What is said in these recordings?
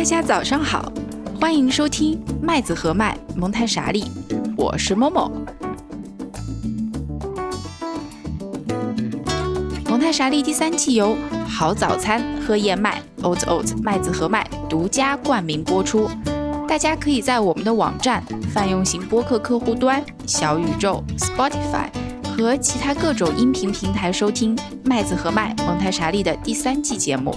大家早上好，欢迎收听麦子和麦蒙台傻利，我是某某。蒙台傻利第三季由好早餐喝燕麦 Oat Oat 麦子和麦独家冠名播出。大家可以在我们的网站、泛用型播客客户端、小宇宙、Spotify 和其他各种音频平台收听麦子和麦蒙台傻利的第三季节目。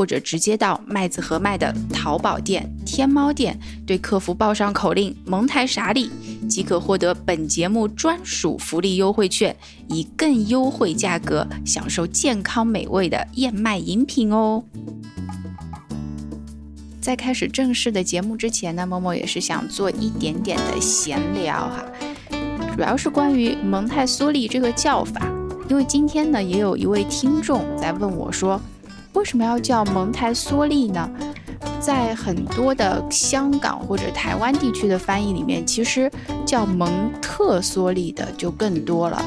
或者直接到麦子和麦的淘宝店、天猫店，对客服报上口令“蒙台傻里”，即可获得本节目专属福利优惠券，以更优惠价格享受健康美味的燕麦饮品哦。在开始正式的节目之前呢，默默也是想做一点点的闲聊哈。主要是关于蒙台梭利这个叫法，因为今天呢，也有一位听众在问我说，为什么要叫蒙台梭利呢？在很多的香港或者台湾地区的翻译里面，其实叫蒙特梭利的就更多了。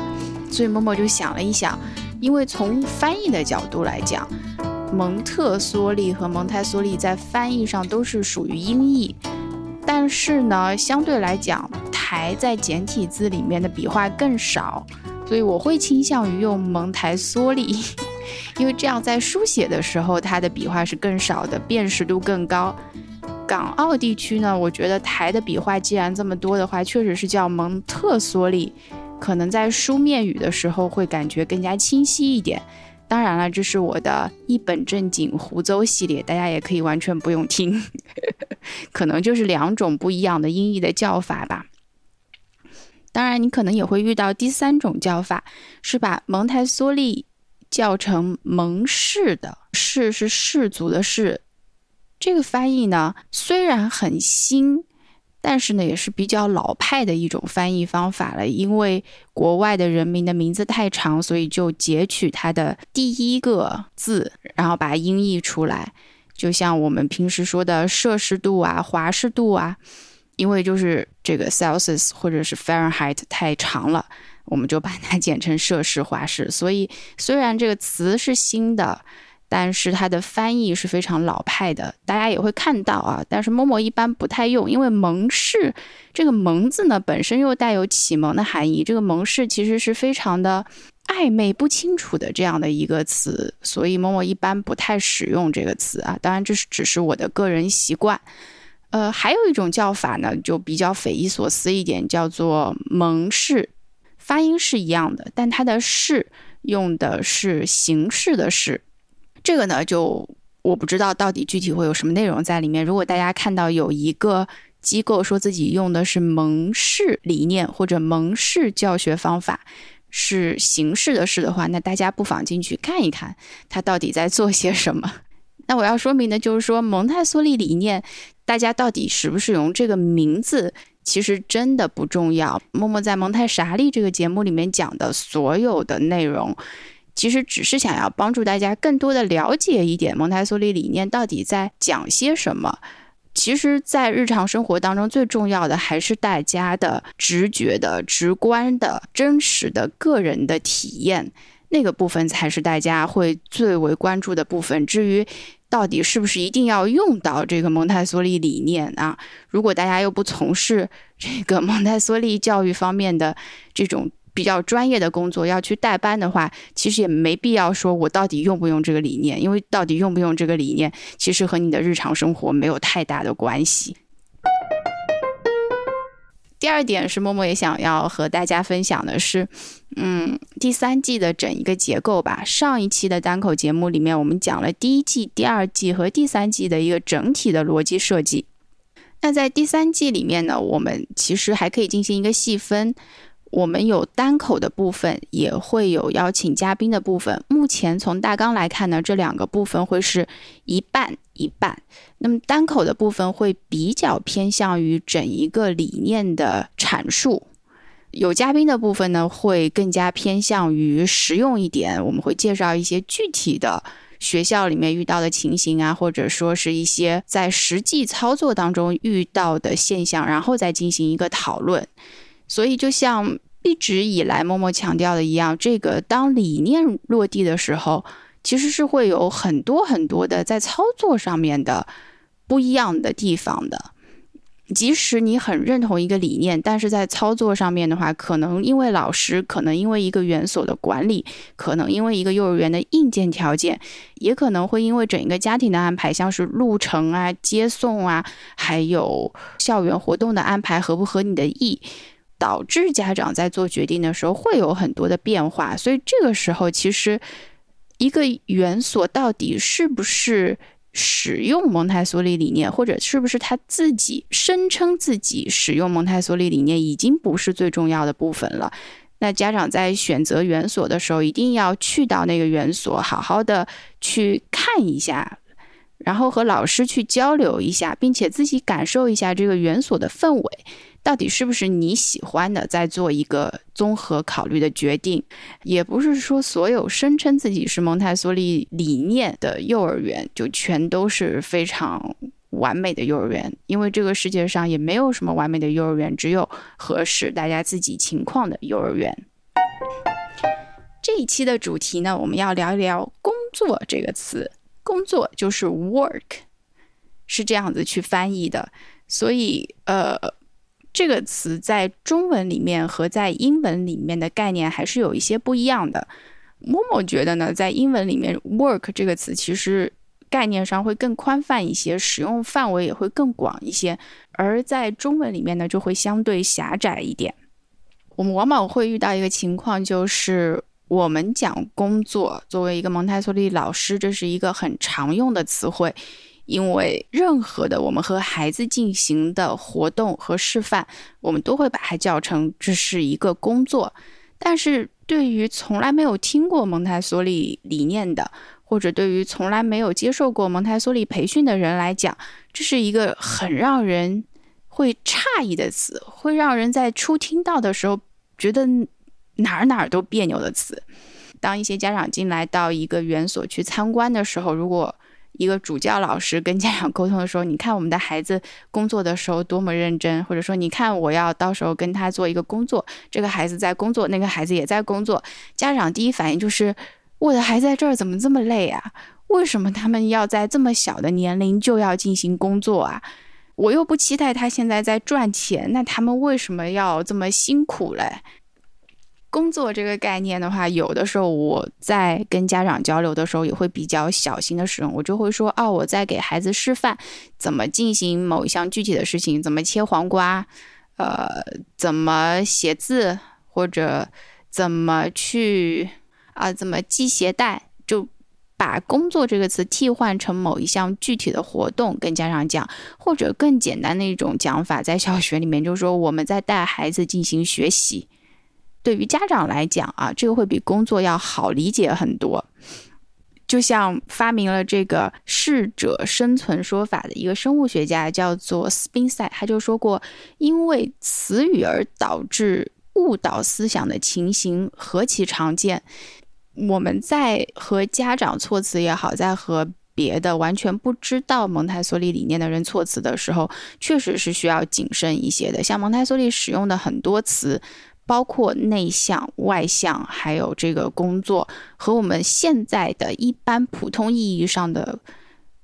所以默默就想了一想，因为从翻译的角度来讲，蒙特梭利和蒙台梭利在翻译上都是属于音译，但是呢，相对来讲。台在简体字里面的笔画更少，所以我会倾向于用蒙台梭利，因为这样在书写的时候它的笔画是更少的，辨识度更高。港澳地区呢，我觉得台的笔画既然这么多的话，确实是叫蒙特梭利，可能在书面语的时候会感觉更加清晰一点。当然了，这是我的一本正经胡诌系列，大家也可以完全不用听，可能就是两种不一样的音译的叫法吧。当然，你可能也会遇到第三种叫法，是把蒙台梭利叫成蒙氏的“氏”是氏族的“氏”。这个翻译呢，虽然很新，但是呢，也是比较老派的一种翻译方法了。因为国外的人民的名字太长，所以就截取它的第一个字，然后把音译出来。就像我们平时说的摄氏度啊、华氏度啊。因为就是这个 Celsius 或者是 Fahrenheit 太长了，我们就把它 简称摄氏华氏。所以虽然这个词是新的，但是它的翻译是非常老派的。大家也会看到啊，但是默默一般不太用，因为蒙氏这个蒙字呢本身又带有启蒙的含义，这个蒙氏其实是非常的暧昧不清楚的这样的一个词，所以默默一般不太使用这个词啊。当然这是只是我的个人习惯。呃，还有一种叫法呢，就比较匪夷所思一点，叫做蒙氏，发音是一样的，但它的是用的是形式的是。这个呢，就我不知道到底具体会有什么内容在里面。如果大家看到有一个机构说自己用的是蒙氏理念或者蒙氏教学方法，是形式的“式”的话，那大家不妨进去看一看，他到底在做些什么。那我要说明的就是说，蒙台梭利理念。大家到底使不使用这个名字，其实真的不重要。默默在蒙太傻利这个节目里面讲的所有的内容，其实只是想要帮助大家更多的了解一点蒙台梭利理念到底在讲些什么。其实，在日常生活当中，最重要的还是大家的直觉的、直观的、真实的个人的体验，那个部分才是大家会最为关注的部分。至于，到底是不是一定要用到这个蒙台梭利理念啊？如果大家又不从事这个蒙台梭利教育方面的这种比较专业的工作，要去代班的话，其实也没必要说我到底用不用这个理念，因为到底用不用这个理念，其实和你的日常生活没有太大的关系。第二点是默默也想要和大家分享的是，嗯，第三季的整一个结构吧。上一期的单口节目里面，我们讲了第一季、第二季和第三季的一个整体的逻辑设计。那在第三季里面呢，我们其实还可以进行一个细分。我们有单口的部分，也会有邀请嘉宾的部分。目前从大纲来看呢，这两个部分会是一半一半。那么单口的部分会比较偏向于整一个理念的阐述，有嘉宾的部分呢，会更加偏向于实用一点，我们会介绍一些具体的学校里面遇到的情形啊，或者说是一些在实际操作当中遇到的现象，然后再进行一个讨论。所以，就像一直以来默默强调的一样，这个当理念落地的时候，其实是会有很多很多的在操作上面的不一样的地方的。即使你很认同一个理念，但是在操作上面的话，可能因为老师，可能因为一个园所的管理，可能因为一个幼儿园的硬件条件，也可能会因为整一个家庭的安排，像是路程啊、接送啊，还有校园活动的安排合不合你的意，导致家长在做决定的时候会有很多的变化。所以这个时候，其实一个园所到底是不是？使用蒙台梭利理念，或者是不是他自己声称自己使用蒙台梭利理念，已经不是最重要的部分了。那家长在选择园所的时候，一定要去到那个园所，好好的去看一下，然后和老师去交流一下，并且自己感受一下这个园所的氛围。到底是不是你喜欢的？再做一个综合考虑的决定，也不是说所有声称自己是蒙台梭利理念的幼儿园就全都是非常完美的幼儿园，因为这个世界上也没有什么完美的幼儿园，只有合适大家自己情况的幼儿园。这一期的主题呢，我们要聊一聊“工作”这个词，“工作”就是 “work”，是这样子去翻译的，所以呃。这个词在中文里面和在英文里面的概念还是有一些不一样的。默默觉得呢，在英文里面，work 这个词其实概念上会更宽泛一些，使用范围也会更广一些；而在中文里面呢，就会相对狭窄一点。我们往往会遇到一个情况，就是我们讲工作，作为一个蒙台梭利老师，这是一个很常用的词汇。因为任何的我们和孩子进行的活动和示范，我们都会把它叫成这是一个工作。但是对于从来没有听过蒙台梭利理念的，或者对于从来没有接受过蒙台梭利培训的人来讲，这是一个很让人会诧异的词，会让人在初听到的时候觉得哪儿哪儿都别扭的词。当一些家长进来到一个园所去参观的时候，如果一个主教老师跟家长沟通的时候，你看我们的孩子工作的时候多么认真，或者说你看我要到时候跟他做一个工作，这个孩子在工作，那个孩子也在工作，家长第一反应就是我的孩子在这儿怎么这么累啊？为什么他们要在这么小的年龄就要进行工作啊？我又不期待他现在在赚钱，那他们为什么要这么辛苦嘞？工作这个概念的话，有的时候我在跟家长交流的时候，也会比较小心的使用。我就会说，哦，我在给孩子示范怎么进行某一项具体的事情，怎么切黄瓜，呃，怎么写字，或者怎么去啊，怎么系鞋带，就把“工作”这个词替换成某一项具体的活动跟家长讲，或者更简单的一种讲法，在小学里面就是说我们在带孩子进行学习。对于家长来讲啊，这个会比工作要好理解很多。就像发明了这个适者生存说法的一个生物学家叫做斯宾塞，他就说过，因为词语而导致误导思想的情形何其常见。我们在和家长措辞也好，在和别的完全不知道蒙台梭利理念的人措辞的时候，确实是需要谨慎一些的。像蒙台梭利使用的很多词。包括内向、外向，还有这个工作，和我们现在的一般普通意义上的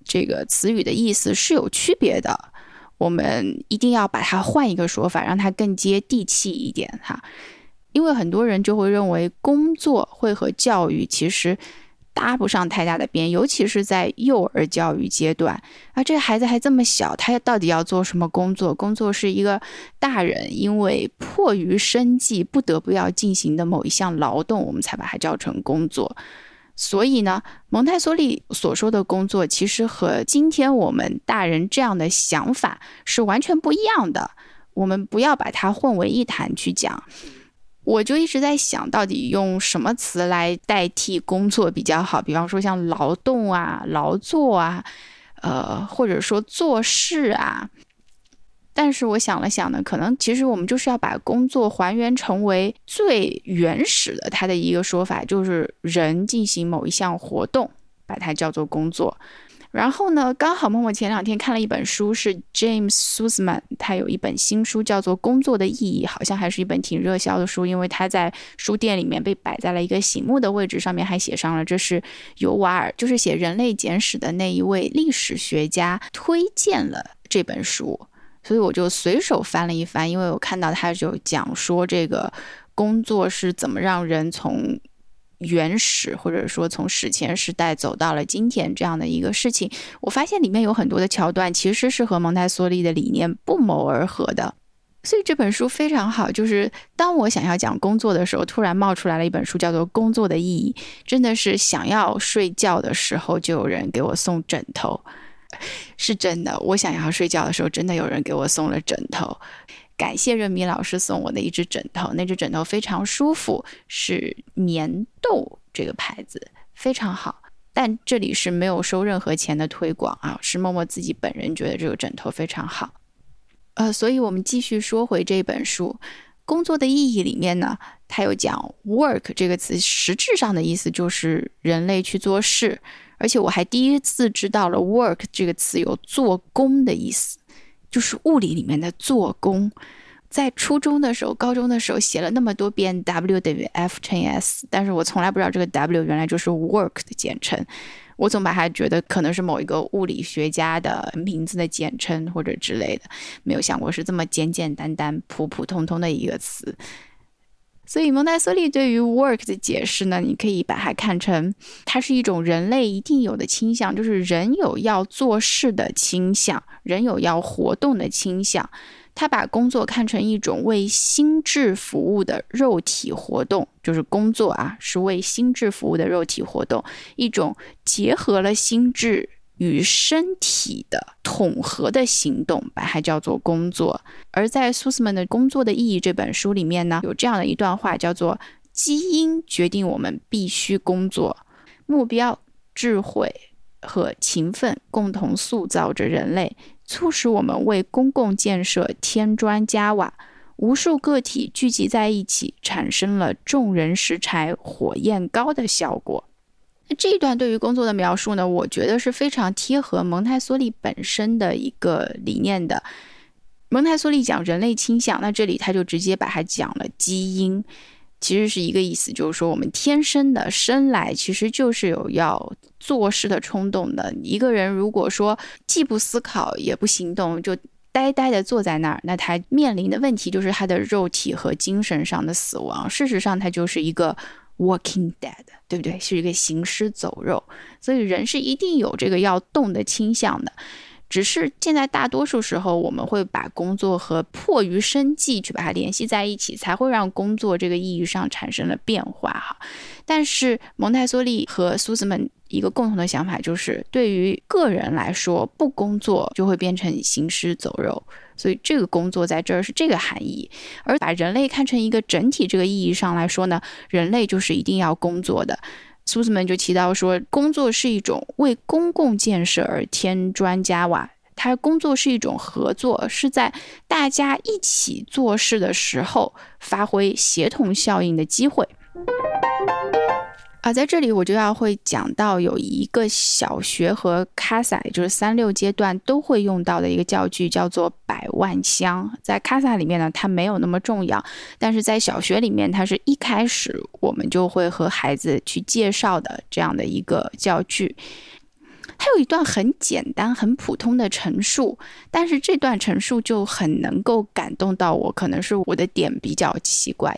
这个词语的意思是有区别的。我们一定要把它换一个说法，让它更接地气一点哈。因为很多人就会认为工作会和教育其实。搭不上太大的边，尤其是在幼儿教育阶段啊，这个孩子还这么小，他到底要做什么工作？工作是一个大人因为迫于生计不得不要进行的某一项劳动，我们才把它叫成工作。所以呢，蒙台梭利所说的工作，其实和今天我们大人这样的想法是完全不一样的。我们不要把它混为一谈去讲。我就一直在想到底用什么词来代替工作比较好，比方说像劳动啊、劳作啊，呃，或者说做事啊。但是我想了想呢，可能其实我们就是要把工作还原成为最原始的它的一个说法，就是人进行某一项活动，把它叫做工作。然后呢，刚好默默前两天看了一本书，是 James Sussman，他有一本新书叫做《工作的意义》，好像还是一本挺热销的书，因为他在书店里面被摆在了一个醒目的位置，上面还写上了这是尤瓦尔，就是写《人类简史》的那一位历史学家推荐了这本书，所以我就随手翻了一翻，因为我看到他就讲说这个工作是怎么让人从。原始或者说从史前时代走到了今天这样的一个事情，我发现里面有很多的桥段其实是和蒙台梭利的理念不谋而合的，所以这本书非常好。就是当我想要讲工作的时候，突然冒出来了一本书，叫做《工作的意义》，真的是想要睡觉的时候就有人给我送枕头，是真的。我想要睡觉的时候，真的有人给我送了枕头。感谢任米老师送我的一只枕头，那只枕头非常舒服，是棉豆这个牌子，非常好。但这里是没有收任何钱的推广啊，是默默自己本人觉得这个枕头非常好。呃，所以我们继续说回这本书《工作的意义》里面呢，它有讲 “work” 这个词，实质上的意思就是人类去做事，而且我还第一次知道了 “work” 这个词有做工的意思。就是物理里面的做工，在初中的时候、高中的时候写了那么多遍 W 等于 F 乘以 S，但是我从来不知道这个 W 原来就是 work 的简称，我总把它觉得可能是某一个物理学家的名字的简称或者之类的，没有想过是这么简简单单、普普通通的一个词。所以蒙台梭利对于 work 的解释呢，你可以把它看成，它是一种人类一定有的倾向，就是人有要做事的倾向，人有要活动的倾向。他把工作看成一种为心智服务的肉体活动，就是工作啊，是为心智服务的肉体活动，一种结合了心智。与身体的统合的行动，把它叫做工作。而在苏斯曼的《工作的意义》这本书里面呢，有这样的一段话，叫做：“基因决定我们必须工作，目标、智慧和勤奋共同塑造着人类，促使我们为公共建设添砖加瓦。无数个体聚集在一起，产生了众人拾柴火焰高的效果。”这一段对于工作的描述呢，我觉得是非常贴合蒙台梭利本身的一个理念的。蒙台梭利讲人类倾向，那这里他就直接把它讲了基因，其实是一个意思，就是说我们天生的生来其实就是有要做事的冲动的。一个人如果说既不思考也不行动，就呆呆的坐在那儿，那他面临的问题就是他的肉体和精神上的死亡。事实上，他就是一个。Walking dead，对不对？是一个行尸走肉，所以人是一定有这个要动的倾向的，只是现在大多数时候我们会把工作和迫于生计去把它联系在一起，才会让工作这个意义上产生了变化哈。但是蒙台梭利和苏斯曼一个共同的想法就是，对于个人来说，不工作就会变成行尸走肉。所以这个工作在这儿是这个含义，而把人类看成一个整体这个意义上来说呢，人类就是一定要工作的。苏斯曼就提到说，工作是一种为公共建设而添砖加瓦，他工作是一种合作，是在大家一起做事的时候发挥协同效应的机会。啊，在这里我就要会讲到有一个小学和卡萨，就是三六阶段都会用到的一个教具，叫做百万箱。在卡萨里面呢，它没有那么重要，但是在小学里面，它是一开始我们就会和孩子去介绍的这样的一个教具。它有一段很简单、很普通的陈述，但是这段陈述就很能够感动到我，可能是我的点比较奇怪。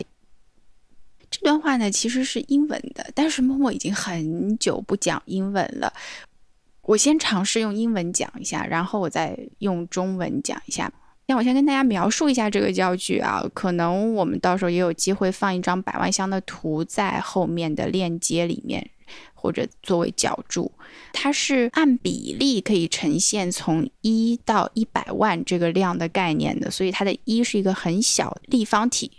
这段话呢，其实是英文的，但是默默已经很久不讲英文了。我先尝试用英文讲一下，然后我再用中文讲一下。那我先跟大家描述一下这个教具啊，可能我们到时候也有机会放一张百万箱的图在后面的链接里面，或者作为脚注。它是按比例可以呈现从一到一百万这个量的概念的，所以它的一是一个很小立方体。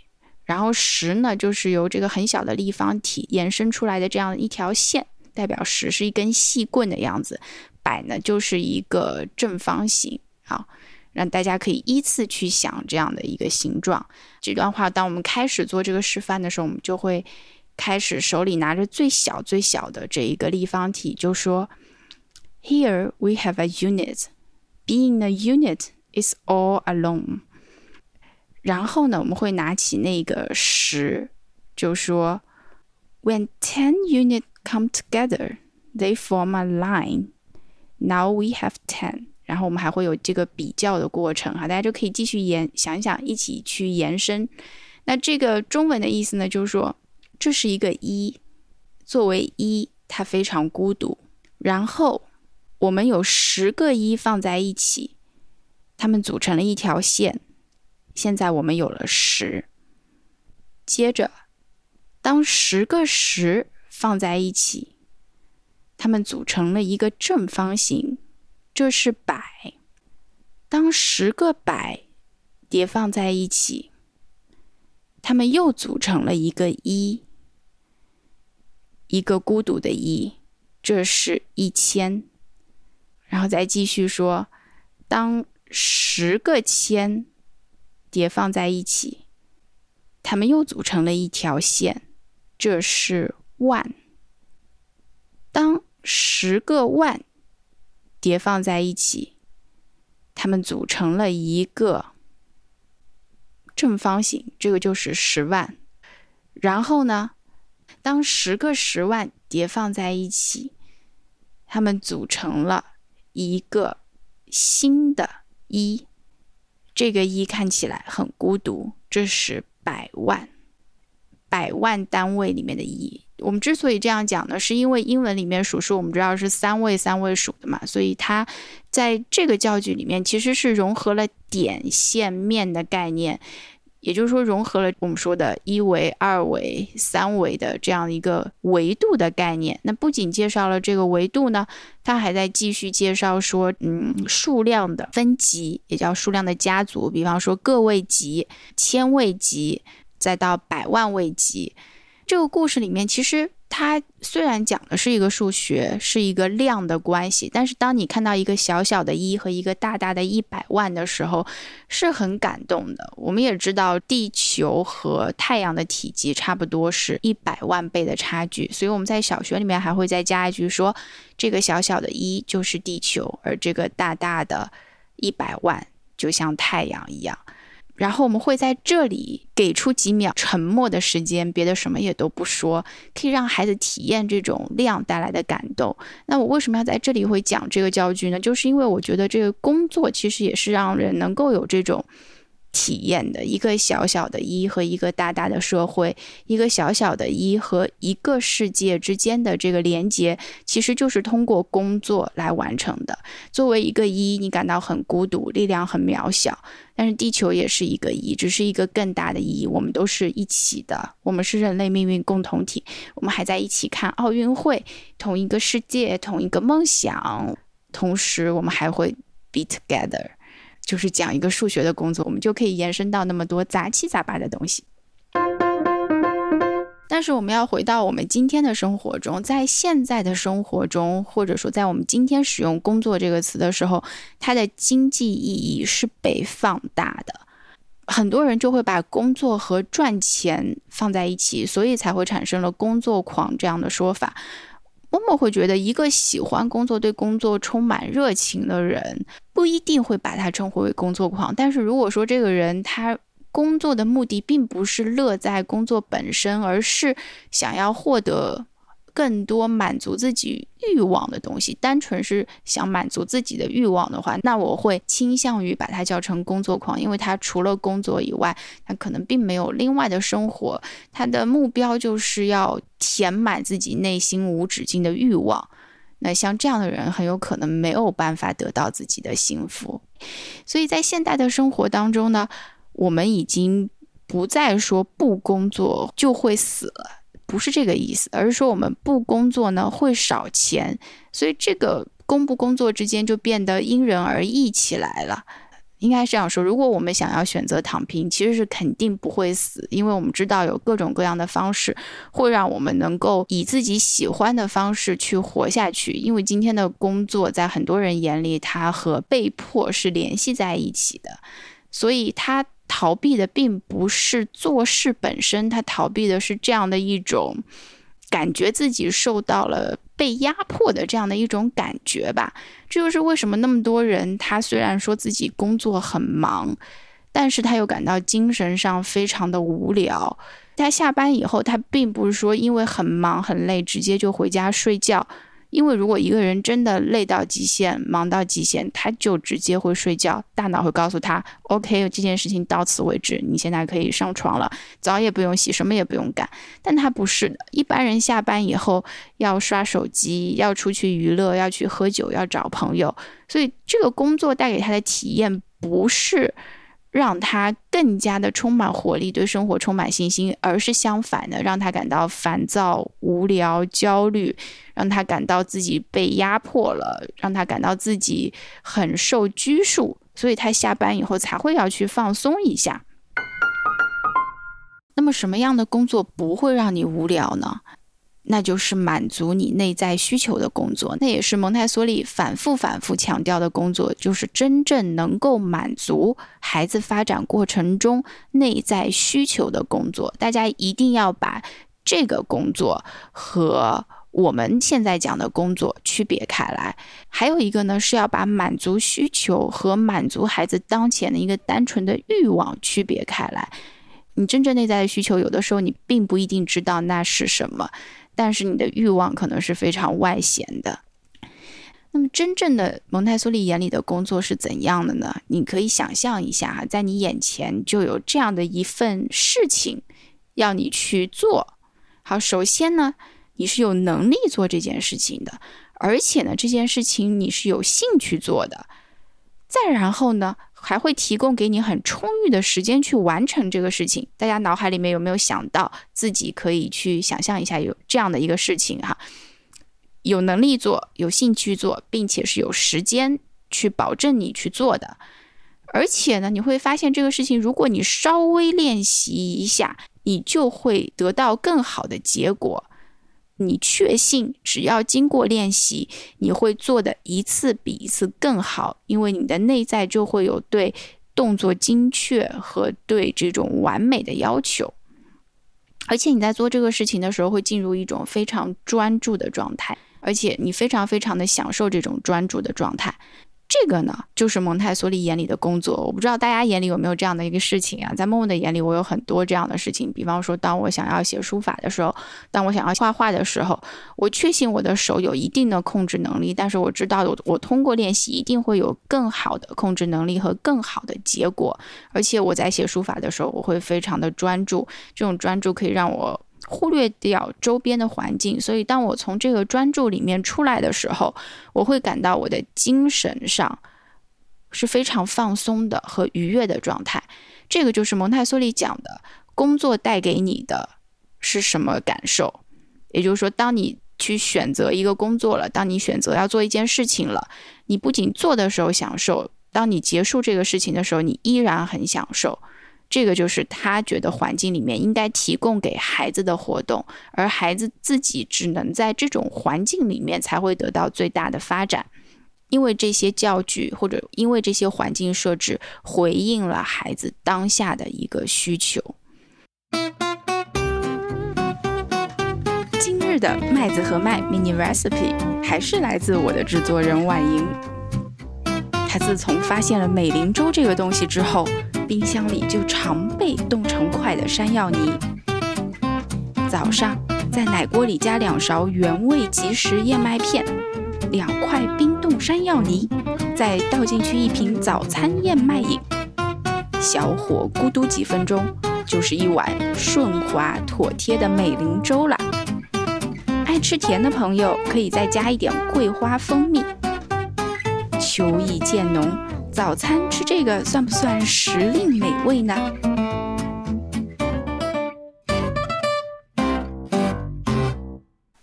然后十呢，就是由这个很小的立方体延伸出来的这样一条线，代表十是一根细棍的样子。百呢，就是一个正方形啊。让大家可以依次去想这样的一个形状。这段话，当我们开始做这个示范的时候，我们就会开始手里拿着最小最小的这一个立方体，就说：“Here we have a unit. Being a unit is all alone.” 然后呢，我们会拿起那个十，就说：“When ten unit come together, they form a line. Now we have ten.” 然后我们还会有这个比较的过程哈，大家就可以继续延想一想，一起去延伸。那这个中文的意思呢，就是说这是一个一，作为一，它非常孤独。然后我们有十个一放在一起，它们组成了一条线。现在我们有了十。接着，当十个十放在一起，它们组成了一个正方形。这是百，当十个百叠放在一起，它们又组成了一个一，一个孤独的一，这是一千。然后再继续说，当十个千叠放在一起，它们又组成了一条线，这是万。当十个万。叠放在一起，它们组成了一个正方形，这个就是十万。然后呢，当十个十万叠放在一起，它们组成了一个新的一，这个一看起来很孤独，这是百万，百万单位里面的一。我们之所以这样讲呢，是因为英文里面数数我们知道是三位三位数的嘛，所以它在这个教具里面其实是融合了点、线、面的概念，也就是说融合了我们说的一维、二维、三维的这样一个维度的概念。那不仅介绍了这个维度呢，它还在继续介绍说，嗯，数量的分级也叫数量的家族，比方说个位级、千位级，再到百万位级。这个故事里面，其实它虽然讲的是一个数学，是一个量的关系，但是当你看到一个小小的一和一个大大的一百万的时候，是很感动的。我们也知道，地球和太阳的体积差不多是一百万倍的差距，所以我们在小学里面还会再加一句说，这个小小的一就是地球，而这个大大的一百万就像太阳一样。然后我们会在这里给出几秒沉默的时间，别的什么也都不说，可以让孩子体验这种量带来的感动。那我为什么要在这里会讲这个教具呢？就是因为我觉得这个工作其实也是让人能够有这种。体验的一个小小的“一”和一个大大的社会，一个小小的“一”和一个世界之间的这个连接，其实就是通过工作来完成的。作为一个“一”，你感到很孤独，力量很渺小，但是地球也是一个“一”，只是一个更大的“一”。我们都是一起的，我们是人类命运共同体。我们还在一起看奥运会，同一个世界，同一个梦想，同时我们还会 be together。就是讲一个数学的工作，我们就可以延伸到那么多杂七杂八的东西。但是我们要回到我们今天的生活中，在现在的生活中，或者说在我们今天使用“工作”这个词的时候，它的经济意义是被放大的。很多人就会把工作和赚钱放在一起，所以才会产生了“工作狂”这样的说法。默默会觉得，一个喜欢工作、对工作充满热情的人，不一定会把他称呼为工作狂。但是如果说这个人他工作的目的并不是乐在工作本身，而是想要获得。更多满足自己欲望的东西，单纯是想满足自己的欲望的话，那我会倾向于把它叫成工作狂，因为他除了工作以外，他可能并没有另外的生活，他的目标就是要填满自己内心无止境的欲望。那像这样的人，很有可能没有办法得到自己的幸福。所以在现代的生活当中呢，我们已经不再说不工作就会死了。不是这个意思，而是说我们不工作呢会少钱，所以这个工不工作之间就变得因人而异起来了。应该这样说：如果我们想要选择躺平，其实是肯定不会死，因为我们知道有各种各样的方式会让我们能够以自己喜欢的方式去活下去。因为今天的工作在很多人眼里，它和被迫是联系在一起的，所以他逃避的并不是做事本身，他逃避的是这样的一种。感觉自己受到了被压迫的这样的一种感觉吧，这就是为什么那么多人他虽然说自己工作很忙，但是他又感到精神上非常的无聊。他下班以后，他并不是说因为很忙很累，直接就回家睡觉。因为如果一个人真的累到极限、忙到极限，他就直接会睡觉，大脑会告诉他：“OK，这件事情到此为止，你现在可以上床了，澡也不用洗，什么也不用干。”但他不是的，一般人下班以后要刷手机，要出去娱乐，要去喝酒，要找朋友，所以这个工作带给他的体验不是。让他更加的充满活力，对生活充满信心，而是相反的，让他感到烦躁、无聊、焦虑，让他感到自己被压迫了，让他感到自己很受拘束，所以他下班以后才会要去放松一下。那么，什么样的工作不会让你无聊呢？那就是满足你内在需求的工作，那也是蒙台梭利反复反复强调的工作，就是真正能够满足孩子发展过程中内在需求的工作。大家一定要把这个工作和我们现在讲的工作区别开来。还有一个呢，是要把满足需求和满足孩子当前的一个单纯的欲望区别开来。你真正内在的需求，有的时候你并不一定知道那是什么。但是你的欲望可能是非常外显的。那么，真正的蒙台梭利眼里的工作是怎样的呢？你可以想象一下哈，在你眼前就有这样的一份事情要你去做。好，首先呢，你是有能力做这件事情的，而且呢，这件事情你是有兴趣做的。再然后呢？还会提供给你很充裕的时间去完成这个事情。大家脑海里面有没有想到自己可以去想象一下有这样的一个事情哈？有能力做，有兴趣做，并且是有时间去保证你去做的。而且呢，你会发现这个事情，如果你稍微练习一下，你就会得到更好的结果。你确信，只要经过练习，你会做的一次比一次更好，因为你的内在就会有对动作精确和对这种完美的要求，而且你在做这个事情的时候，会进入一种非常专注的状态，而且你非常非常的享受这种专注的状态。这个呢，就是蒙台梭利眼里的工作。我不知道大家眼里有没有这样的一个事情啊？在默默的眼里，我有很多这样的事情。比方说，当我想要写书法的时候，当我想要画画的时候，我确信我的手有一定的控制能力，但是我知道我我通过练习一定会有更好的控制能力和更好的结果。而且我在写书法的时候，我会非常的专注，这种专注可以让我。忽略掉周边的环境，所以当我从这个专注里面出来的时候，我会感到我的精神上是非常放松的和愉悦的状态。这个就是蒙台梭利讲的工作带给你的是什么感受？也就是说，当你去选择一个工作了，当你选择要做一件事情了，你不仅做的时候享受，当你结束这个事情的时候，你依然很享受。这个就是他觉得环境里面应该提供给孩子的活动，而孩子自己只能在这种环境里面才会得到最大的发展，因为这些教具或者因为这些环境设置回应了孩子当下的一个需求。今日的麦子和麦 mini recipe 还是来自我的制作人婉莹，他自从发现了美林粥这个东西之后。冰箱里就常备冻成块的山药泥。早上在奶锅里加两勺原味即食燕麦片，两块冰冻山药泥，再倒进去一瓶早餐燕麦饮，小火咕嘟几分钟，就是一碗顺滑妥帖的美龄粥了。爱吃甜的朋友可以再加一点桂花蜂蜜。秋意渐浓。早餐吃这个算不算时令美味呢？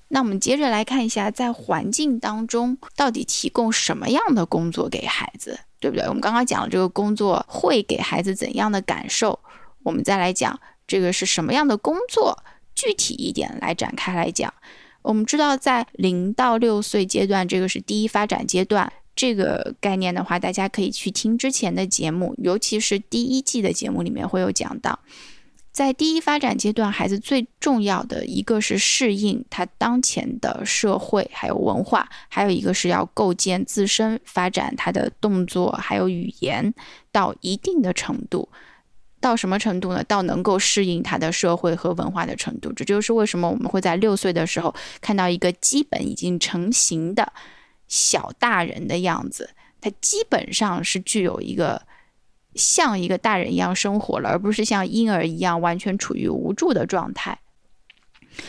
那我们接着来看一下，在环境当中到底提供什么样的工作给孩子，对不对？我们刚刚讲了这个工作会给孩子怎样的感受，我们再来讲这个是什么样的工作，具体一点来展开来讲。我们知道，在零到六岁阶段，这个是第一发展阶段。这个概念的话，大家可以去听之前的节目，尤其是第一季的节目里面会有讲到。在第一发展阶段，孩子最重要的一个是适应他当前的社会还有文化，还有一个是要构建自身发展他的动作还有语言到一定的程度。到什么程度呢？到能够适应他的社会和文化的程度。这就是为什么我们会在六岁的时候看到一个基本已经成型的小大人的样子，他基本上是具有一个。像一个大人一样生活了，而不是像婴儿一样完全处于无助的状态。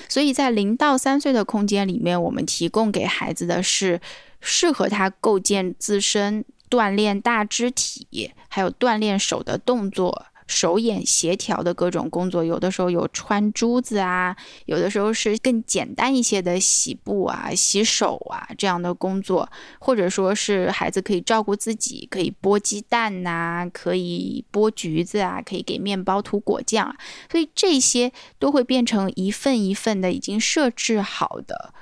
所以在零到三岁的空间里面，我们提供给孩子的是适合他构建自身、锻炼大肢体，还有锻炼手的动作。手眼协调的各种工作，有的时候有穿珠子啊，有的时候是更简单一些的洗布啊、洗手啊这样的工作，或者说是孩子可以照顾自己，可以剥鸡蛋呐，可以剥橘子啊，可以给面包涂果酱，啊所以这些都会变成一份一份的已经设置好的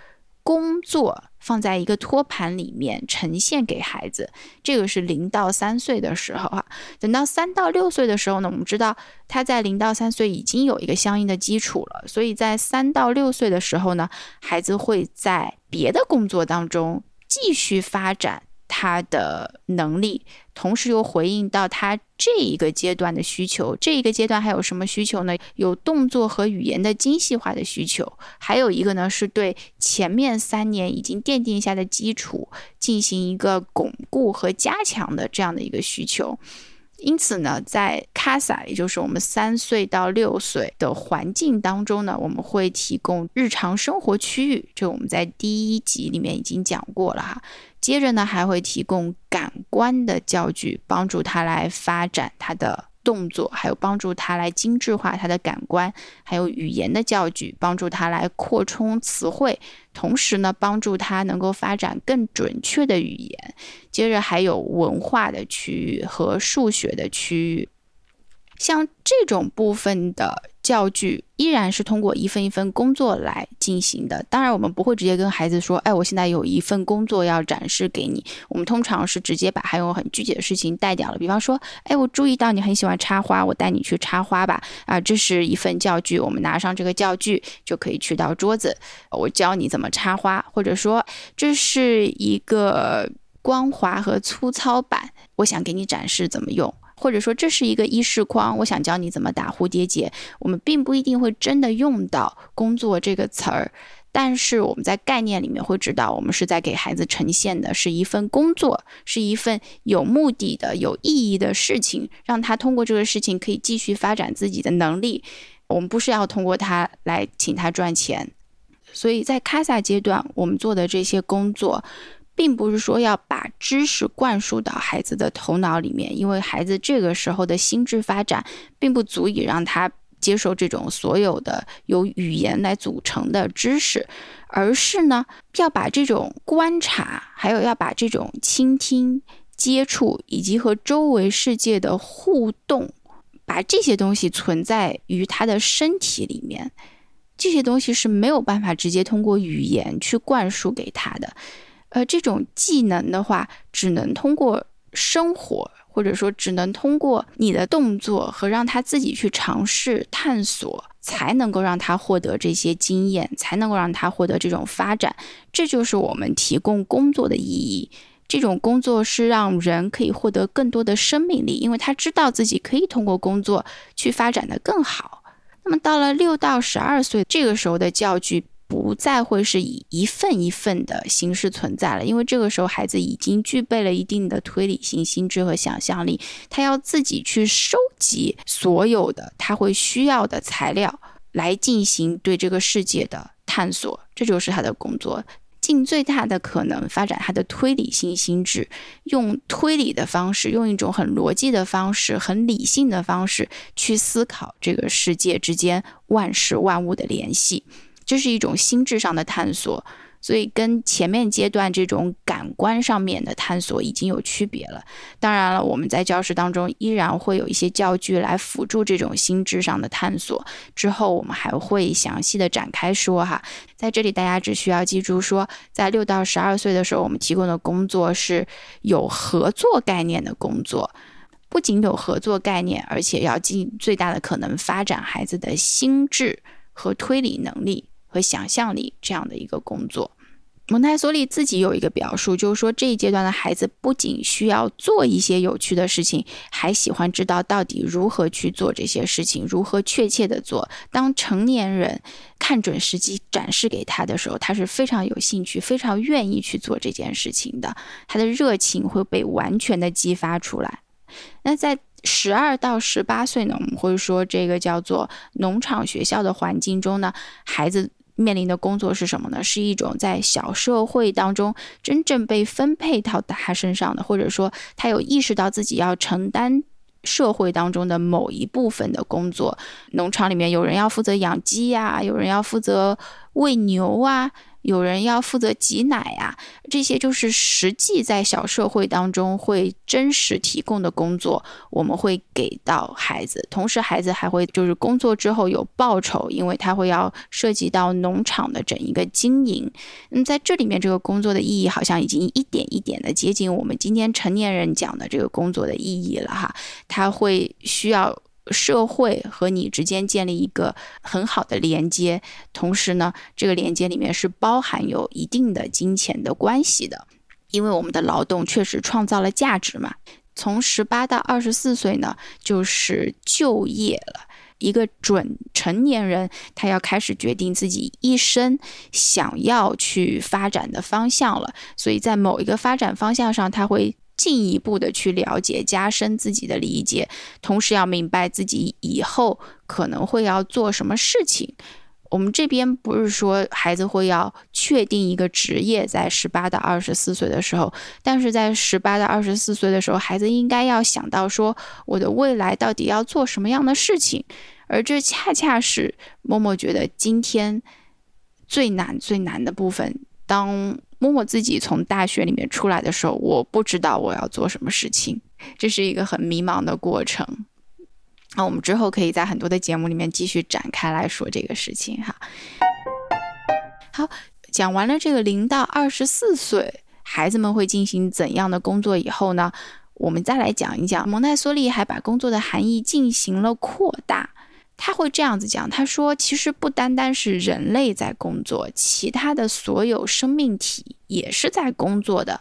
工作。放在一个托盘里面呈现给孩子，这个是零到三岁的时候哈。等到三到六岁的时候呢，我们知道他在零到三岁已经有一个相应的基础了，所以在三到六岁的时候呢，孩子会在别的工作当中继续发展。他的能力，同时又回应到他这一个阶段的需求。这一个阶段还有什么需求呢？有动作和语言的精细化的需求，还有一个呢，是对前面三年已经奠定下的基础进行一个巩固和加强的这样的一个需求。因此呢，在 CASA，也就是我们三岁到六岁的环境当中呢，我们会提供日常生活区域，这我们在第一集里面已经讲过了哈。接着呢，还会提供感官的教具，帮助他来发展他的。动作，还有帮助他来精致化他的感官，还有语言的教具，帮助他来扩充词汇，同时呢，帮助他能够发展更准确的语言。接着还有文化的区域和数学的区域。像这种部分的教具，依然是通过一份一份工作来进行的。当然，我们不会直接跟孩子说：“哎，我现在有一份工作要展示给你。”我们通常是直接把还有很具体的事情带掉了。比方说：“哎，我注意到你很喜欢插花，我带你去插花吧。”啊，这是一份教具，我们拿上这个教具就可以去到桌子，我教你怎么插花。或者说，这是一个光滑和粗糙板，我想给你展示怎么用。或者说这是一个衣饰框，我想教你怎么打蝴蝶结。我们并不一定会真的用到“工作”这个词儿，但是我们在概念里面会知道，我们是在给孩子呈现的是一份工作，是一份有目的的、有意义的事情，让他通过这个事情可以继续发展自己的能力。我们不是要通过他来请他赚钱，所以在卡萨阶段，我们做的这些工作。并不是说要把知识灌输到孩子的头脑里面，因为孩子这个时候的心智发展并不足以让他接受这种所有的由语言来组成的知识，而是呢要把这种观察，还有要把这种倾听、接触以及和周围世界的互动，把这些东西存在于他的身体里面。这些东西是没有办法直接通过语言去灌输给他的。呃，这种技能的话，只能通过生活，或者说只能通过你的动作和让他自己去尝试探索，才能够让他获得这些经验，才能够让他获得这种发展。这就是我们提供工作的意义。这种工作是让人可以获得更多的生命力，因为他知道自己可以通过工作去发展的更好。那么到了六到十二岁这个时候的教具。不再会是以一份一份的形式存在了，因为这个时候孩子已经具备了一定的推理性心智和想象力，他要自己去收集所有的他会需要的材料来进行对这个世界的探索，这就是他的工作，尽最大的可能发展他的推理性心智，用推理的方式，用一种很逻辑的方式、很理性的方式去思考这个世界之间万事万物的联系。这是一种心智上的探索。所以跟前面阶段这种感官上面的探索已经有区别了。当然了，我们在教室当中依然会有一些教具来辅助这种心智上的探索。之后我们还会详细的展开说哈。在这里，大家只需要记住说，在六到十二岁的时候，我们提供的工作是有合作概念的工作，不仅有合作概念，而且要尽最大的可能发展孩子的心智和推理能力。和想象力这样的一个工作，蒙台梭利自己有一个表述，就是说这一阶段的孩子不仅需要做一些有趣的事情，还喜欢知道到底如何去做这些事情，如何确切的做。当成年人看准时机展示给他的时候，他是非常有兴趣、非常愿意去做这件事情的，他的热情会被完全的激发出来。那在十二到十八岁呢，我们会说这个叫做农场学校的环境中呢，孩子。面临的工作是什么呢？是一种在小社会当中真正被分配到他身上的，或者说他有意识到自己要承担社会当中的某一部分的工作。农场里面有人要负责养鸡呀，有人要负责喂牛啊。有人要负责挤奶呀，这些就是实际在小社会当中会真实提供的工作，我们会给到孩子。同时，孩子还会就是工作之后有报酬，因为他会要涉及到农场的整一个经营。嗯，在这里面，这个工作的意义好像已经一点一点的接近我们今天成年人讲的这个工作的意义了哈。他会需要。社会和你之间建立一个很好的连接，同时呢，这个连接里面是包含有一定的金钱的关系的，因为我们的劳动确实创造了价值嘛。从十八到二十四岁呢，就是就业了，一个准成年人，他要开始决定自己一生想要去发展的方向了，所以在某一个发展方向上，他会。进一步的去了解、加深自己的理解，同时要明白自己以后可能会要做什么事情。我们这边不是说孩子会要确定一个职业，在十八到二十四岁的时候，但是在十八到二十四岁的时候，孩子应该要想到说，我的未来到底要做什么样的事情，而这恰恰是默默觉得今天最难、最难的部分。当摸摸自己从大学里面出来的时候，我不知道我要做什么事情，这是一个很迷茫的过程。那我们之后可以在很多的节目里面继续展开来说这个事情哈。好，讲完了这个零到二十四岁孩子们会进行怎样的工作以后呢，我们再来讲一讲蒙台梭利还把工作的含义进行了扩大。他会这样子讲，他说：“其实不单单是人类在工作，其他的所有生命体也是在工作的。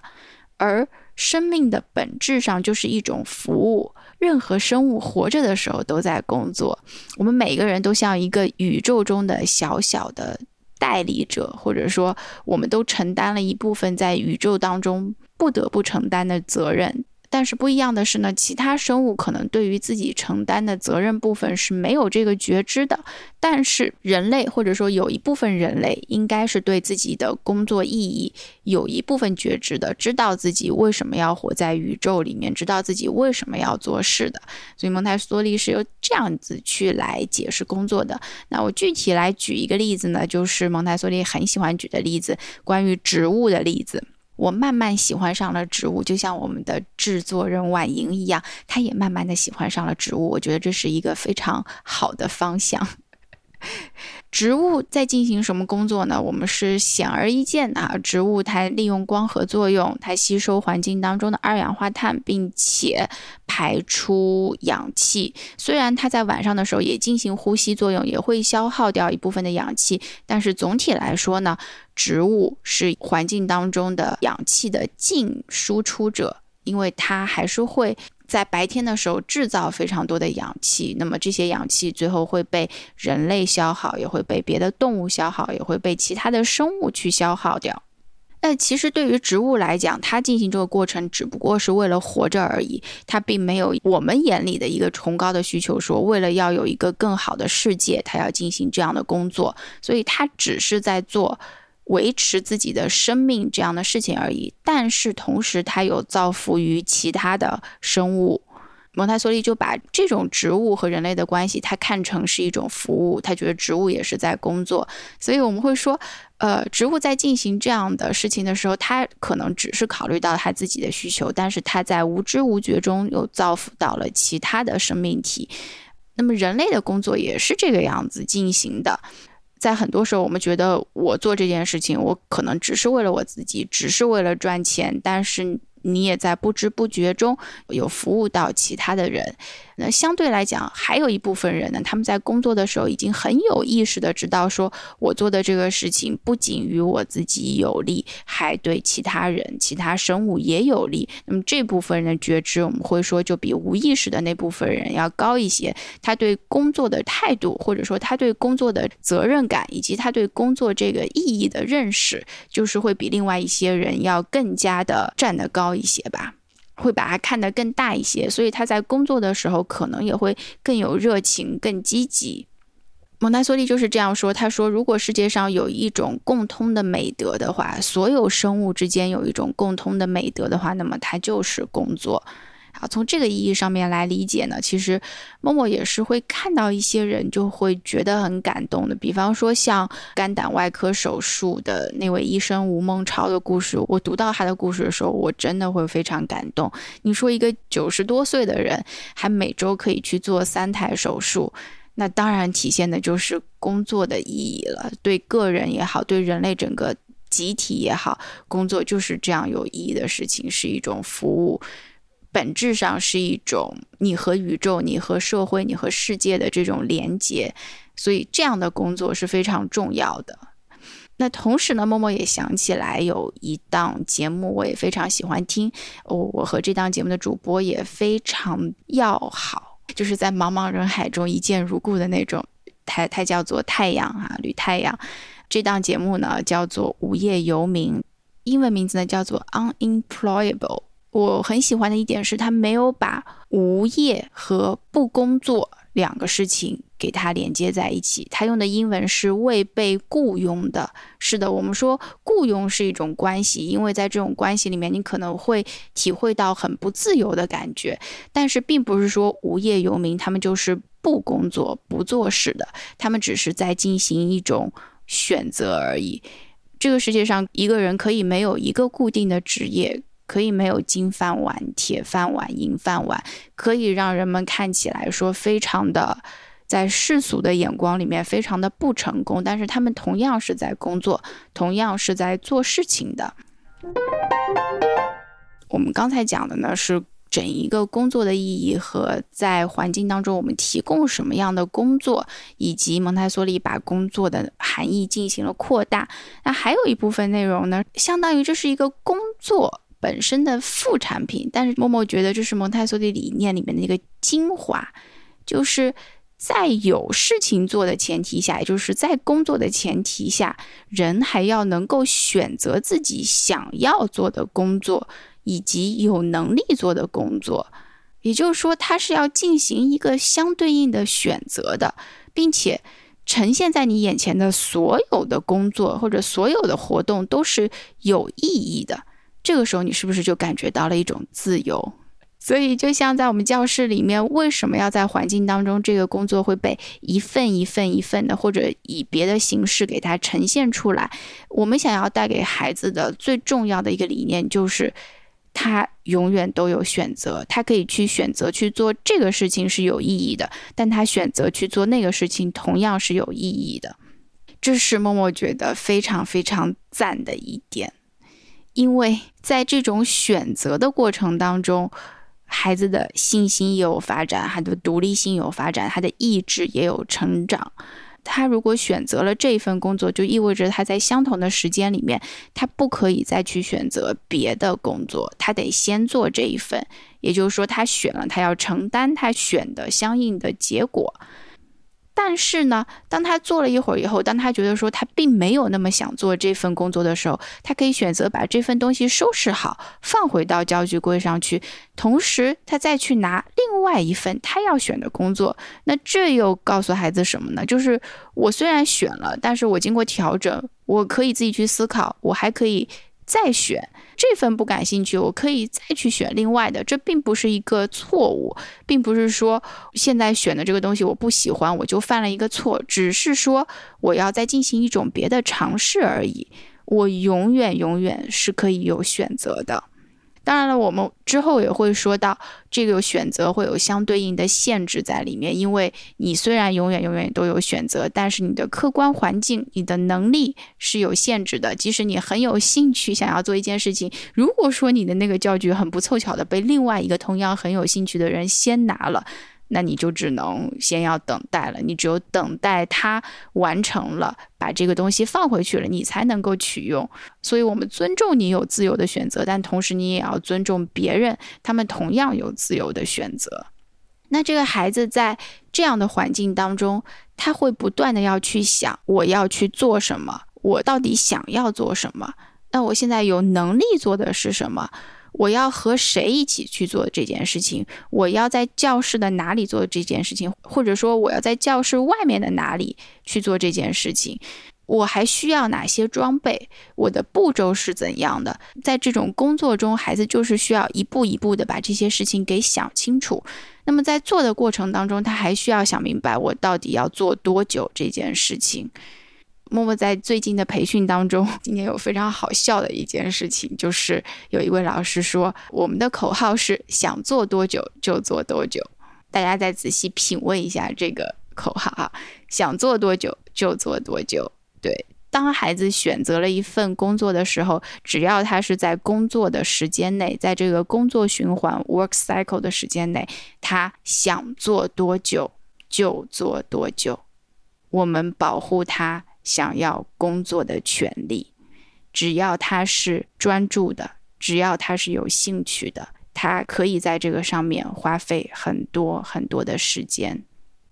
而生命的本质上就是一种服务，任何生物活着的时候都在工作。我们每个人都像一个宇宙中的小小的代理者，或者说，我们都承担了一部分在宇宙当中不得不承担的责任。”但是不一样的是呢，其他生物可能对于自己承担的责任部分是没有这个觉知的，但是人类或者说有一部分人类应该是对自己的工作意义有一部分觉知的，知道自己为什么要活在宇宙里面，知道自己为什么要做事的。所以蒙台梭利是由这样子去来解释工作的。那我具体来举一个例子呢，就是蒙台梭利很喜欢举的例子，关于植物的例子。我慢慢喜欢上了植物，就像我们的制作人婉莹一样，她也慢慢的喜欢上了植物。我觉得这是一个非常好的方向。植物在进行什么工作呢？我们是显而易见的，植物它利用光合作用，它吸收环境当中的二氧化碳，并且排出氧气。虽然它在晚上的时候也进行呼吸作用，也会消耗掉一部分的氧气，但是总体来说呢，植物是环境当中的氧气的净输出者，因为它还是会。在白天的时候制造非常多的氧气，那么这些氧气最后会被人类消耗，也会被别的动物消耗，也会被其他的生物去消耗掉。那其实对于植物来讲，它进行这个过程只不过是为了活着而已，它并没有我们眼里的一个崇高的需求，说为了要有一个更好的世界，它要进行这样的工作，所以它只是在做。维持自己的生命这样的事情而已，但是同时它有造福于其他的生物，蒙台梭利就把这种植物和人类的关系，他看成是一种服务，他觉得植物也是在工作，所以我们会说，呃，植物在进行这样的事情的时候，它可能只是考虑到它自己的需求，但是它在无知无觉中又造福到了其他的生命体。那么人类的工作也是这个样子进行的，在很多时候，我们觉得我做这件事情，我可能只是为了我自己，只是为了赚钱，但是。你也在不知不觉中有服务到其他的人，那相对来讲，还有一部分人呢，他们在工作的时候已经很有意识的知道，说我做的这个事情不仅于我自己有利，还对其他人、其他生物也有利。那么这部分人的觉知，我们会说就比无意识的那部分人要高一些。他对工作的态度，或者说他对工作的责任感，以及他对工作这个意义的认识，就是会比另外一些人要更加的站得高。一些吧，会把它看得更大一些，所以他在工作的时候可能也会更有热情、更积极。蒙台梭利就是这样说：“他说，如果世界上有一种共通的美德的话，所有生物之间有一种共通的美德的话，那么它就是工作。”啊，从这个意义上面来理解呢，其实默默也是会看到一些人就会觉得很感动的。比方说像肝胆外科手术的那位医生吴孟超的故事，我读到他的故事的时候，我真的会非常感动。你说一个九十多岁的人还每周可以去做三台手术，那当然体现的就是工作的意义了。对个人也好，对人类整个集体也好，工作就是这样有意义的事情，是一种服务。本质上是一种你和宇宙、你和社会、你和世界的这种连接，所以这样的工作是非常重要的。那同时呢，默默也想起来有一档节目，我也非常喜欢听。我我和这档节目的主播也非常要好，就是在茫茫人海中一见如故的那种。它它叫做太阳啊，绿太阳。这档节目呢叫做《无业游民》，英文名字呢叫做 Unemployable。我很喜欢的一点是，他没有把无业和不工作两个事情给它连接在一起。他用的英文是未被雇佣的。是的，我们说雇佣是一种关系，因为在这种关系里面，你可能会体会到很不自由的感觉。但是，并不是说无业游民他们就是不工作、不做事的，他们只是在进行一种选择而已。这个世界上，一个人可以没有一个固定的职业。可以没有金饭碗、铁饭碗、银饭碗，可以让人们看起来说非常的，在世俗的眼光里面非常的不成功，但是他们同样是在工作，同样是在做事情的。我们刚才讲的呢是整一个工作的意义和在环境当中我们提供什么样的工作，以及蒙台梭利把工作的含义进行了扩大。那还有一部分内容呢，相当于这是一个工作。本身的副产品，但是默默觉得这是蒙台梭利理念里面的一个精华，就是在有事情做的前提下，也就是在工作的前提下，人还要能够选择自己想要做的工作，以及有能力做的工作。也就是说，它是要进行一个相对应的选择的，并且呈现在你眼前的所有的工作或者所有的活动都是有意义的。这个时候，你是不是就感觉到了一种自由？所以，就像在我们教室里面，为什么要在环境当中，这个工作会被一份一份一份的，或者以别的形式给它呈现出来？我们想要带给孩子的最重要的一个理念，就是他永远都有选择，他可以去选择去做这个事情是有意义的，但他选择去做那个事情同样是有意义的。这是默默觉得非常非常赞的一点。因为在这种选择的过程当中，孩子的信心也有发展，他的独立性有发展，他的意志也有成长。他如果选择了这份工作，就意味着他在相同的时间里面，他不可以再去选择别的工作，他得先做这一份。也就是说，他选了，他要承担他选的相应的结果。但是呢，当他做了一会儿以后，当他觉得说他并没有那么想做这份工作的时候，他可以选择把这份东西收拾好，放回到教具柜上去，同时他再去拿另外一份他要选的工作。那这又告诉孩子什么呢？就是我虽然选了，但是我经过调整，我可以自己去思考，我还可以再选。这份不感兴趣，我可以再去选另外的，这并不是一个错误，并不是说现在选的这个东西我不喜欢，我就犯了一个错，只是说我要再进行一种别的尝试而已。我永远永远是可以有选择的。当然了，我们之后也会说到，这个选择会有相对应的限制在里面。因为你虽然永远永远都有选择，但是你的客观环境、你的能力是有限制的。即使你很有兴趣想要做一件事情，如果说你的那个教具很不凑巧的被另外一个同样很有兴趣的人先拿了。那你就只能先要等待了，你只有等待它完成了，把这个东西放回去了，你才能够取用。所以，我们尊重你有自由的选择，但同时你也要尊重别人，他们同样有自由的选择。那这个孩子在这样的环境当中，他会不断的要去想，我要去做什么，我到底想要做什么？那我现在有能力做的是什么？我要和谁一起去做这件事情？我要在教室的哪里做这件事情？或者说，我要在教室外面的哪里去做这件事情？我还需要哪些装备？我的步骤是怎样的？在这种工作中，孩子就是需要一步一步的把这些事情给想清楚。那么在做的过程当中，他还需要想明白我到底要做多久这件事情。默默在最近的培训当中，今天有非常好笑的一件事情，就是有一位老师说，我们的口号是想做多久就做多久。大家再仔细品味一下这个口号啊，想做多久就做多久。对，当孩子选择了一份工作的时候，只要他是在工作的时间内，在这个工作循环 （work cycle） 的时间内，他想做多久就做多久。我们保护他。想要工作的权利，只要他是专注的，只要他是有兴趣的，他可以在这个上面花费很多很多的时间。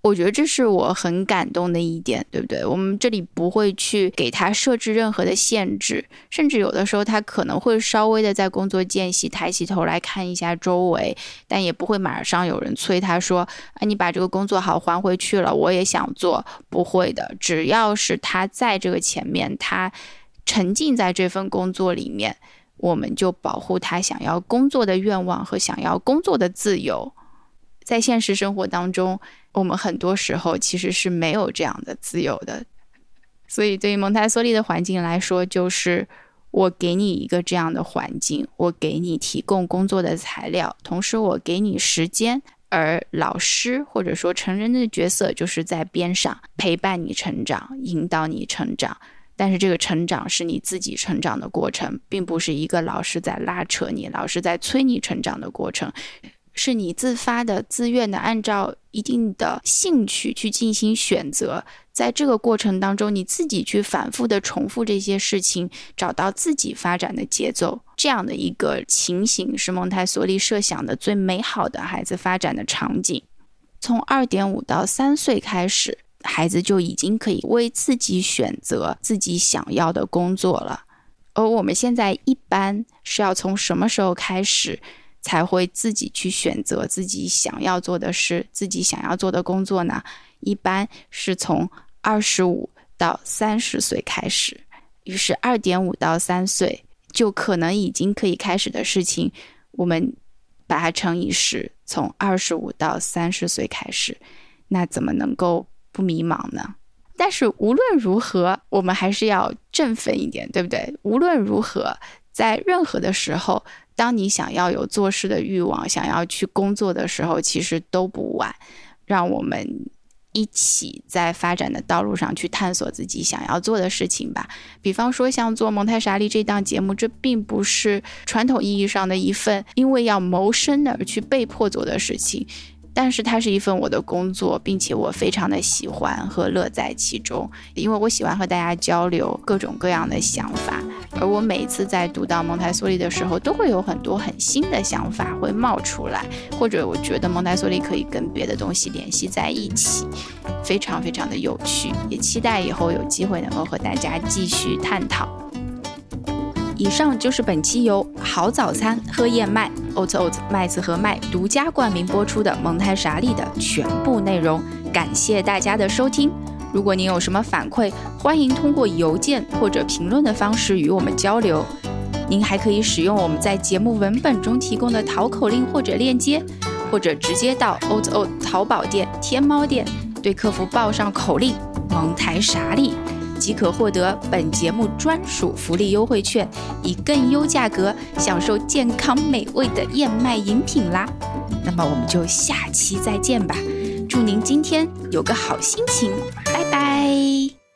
我觉得这是我很感动的一点，对不对？我们这里不会去给他设置任何的限制，甚至有的时候他可能会稍微的在工作间隙抬起头来看一下周围，但也不会马上有人催他说：“啊，你把这个工作好还回去了，我也想做。”不会的，只要是他在这个前面，他沉浸在这份工作里面，我们就保护他想要工作的愿望和想要工作的自由。在现实生活当中，我们很多时候其实是没有这样的自由的。所以，对于蒙台梭利的环境来说，就是我给你一个这样的环境，我给你提供工作的材料，同时我给你时间，而老师或者说成人的角色就是在边上陪伴你成长，引导你成长。但是，这个成长是你自己成长的过程，并不是一个老师在拉扯你、老师在催你成长的过程。是你自发的、自愿的，按照一定的兴趣去进行选择，在这个过程当中，你自己去反复的重复这些事情，找到自己发展的节奏，这样的一个情形是蒙台梭利设想的最美好的孩子发展的场景。从二点五到三岁开始，孩子就已经可以为自己选择自己想要的工作了，而我们现在一般是要从什么时候开始？才会自己去选择自己想要做的事，自己想要做的工作呢？一般是从二十五到三十岁开始，于是二点五到三岁就可能已经可以开始的事情，我们把它乘以十，从二十五到三十岁开始，那怎么能够不迷茫呢？但是无论如何，我们还是要振奋一点，对不对？无论如何，在任何的时候。当你想要有做事的欲望，想要去工作的时候，其实都不晚。让我们一起在发展的道路上去探索自己想要做的事情吧。比方说，像做蒙太莎利这档节目，这并不是传统意义上的一份因为要谋生而去被迫做的事情。但是它是一份我的工作，并且我非常的喜欢和乐在其中，因为我喜欢和大家交流各种各样的想法。而我每次在读到蒙台梭利的时候，都会有很多很新的想法会冒出来，或者我觉得蒙台梭利可以跟别的东西联系在一起，非常非常的有趣，也期待以后有机会能够和大家继续探讨。以上就是本期由好早餐喝燕麦 Oat Oats 麦子和麦独家冠名播出的蒙太莎利的全部内容，感谢大家的收听。如果您有什么反馈，欢迎通过邮件或者评论的方式与我们交流。您还可以使用我们在节目文本中提供的淘口令或者链接，或者直接到 o t o 淘宝店、天猫店对客服报上口令“蒙台傻利”，即可获得本节目专属福利优惠券，以更优价格享受健康美味的燕麦饮品啦。那么我们就下期再见吧，祝您今天有个好心情，拜拜。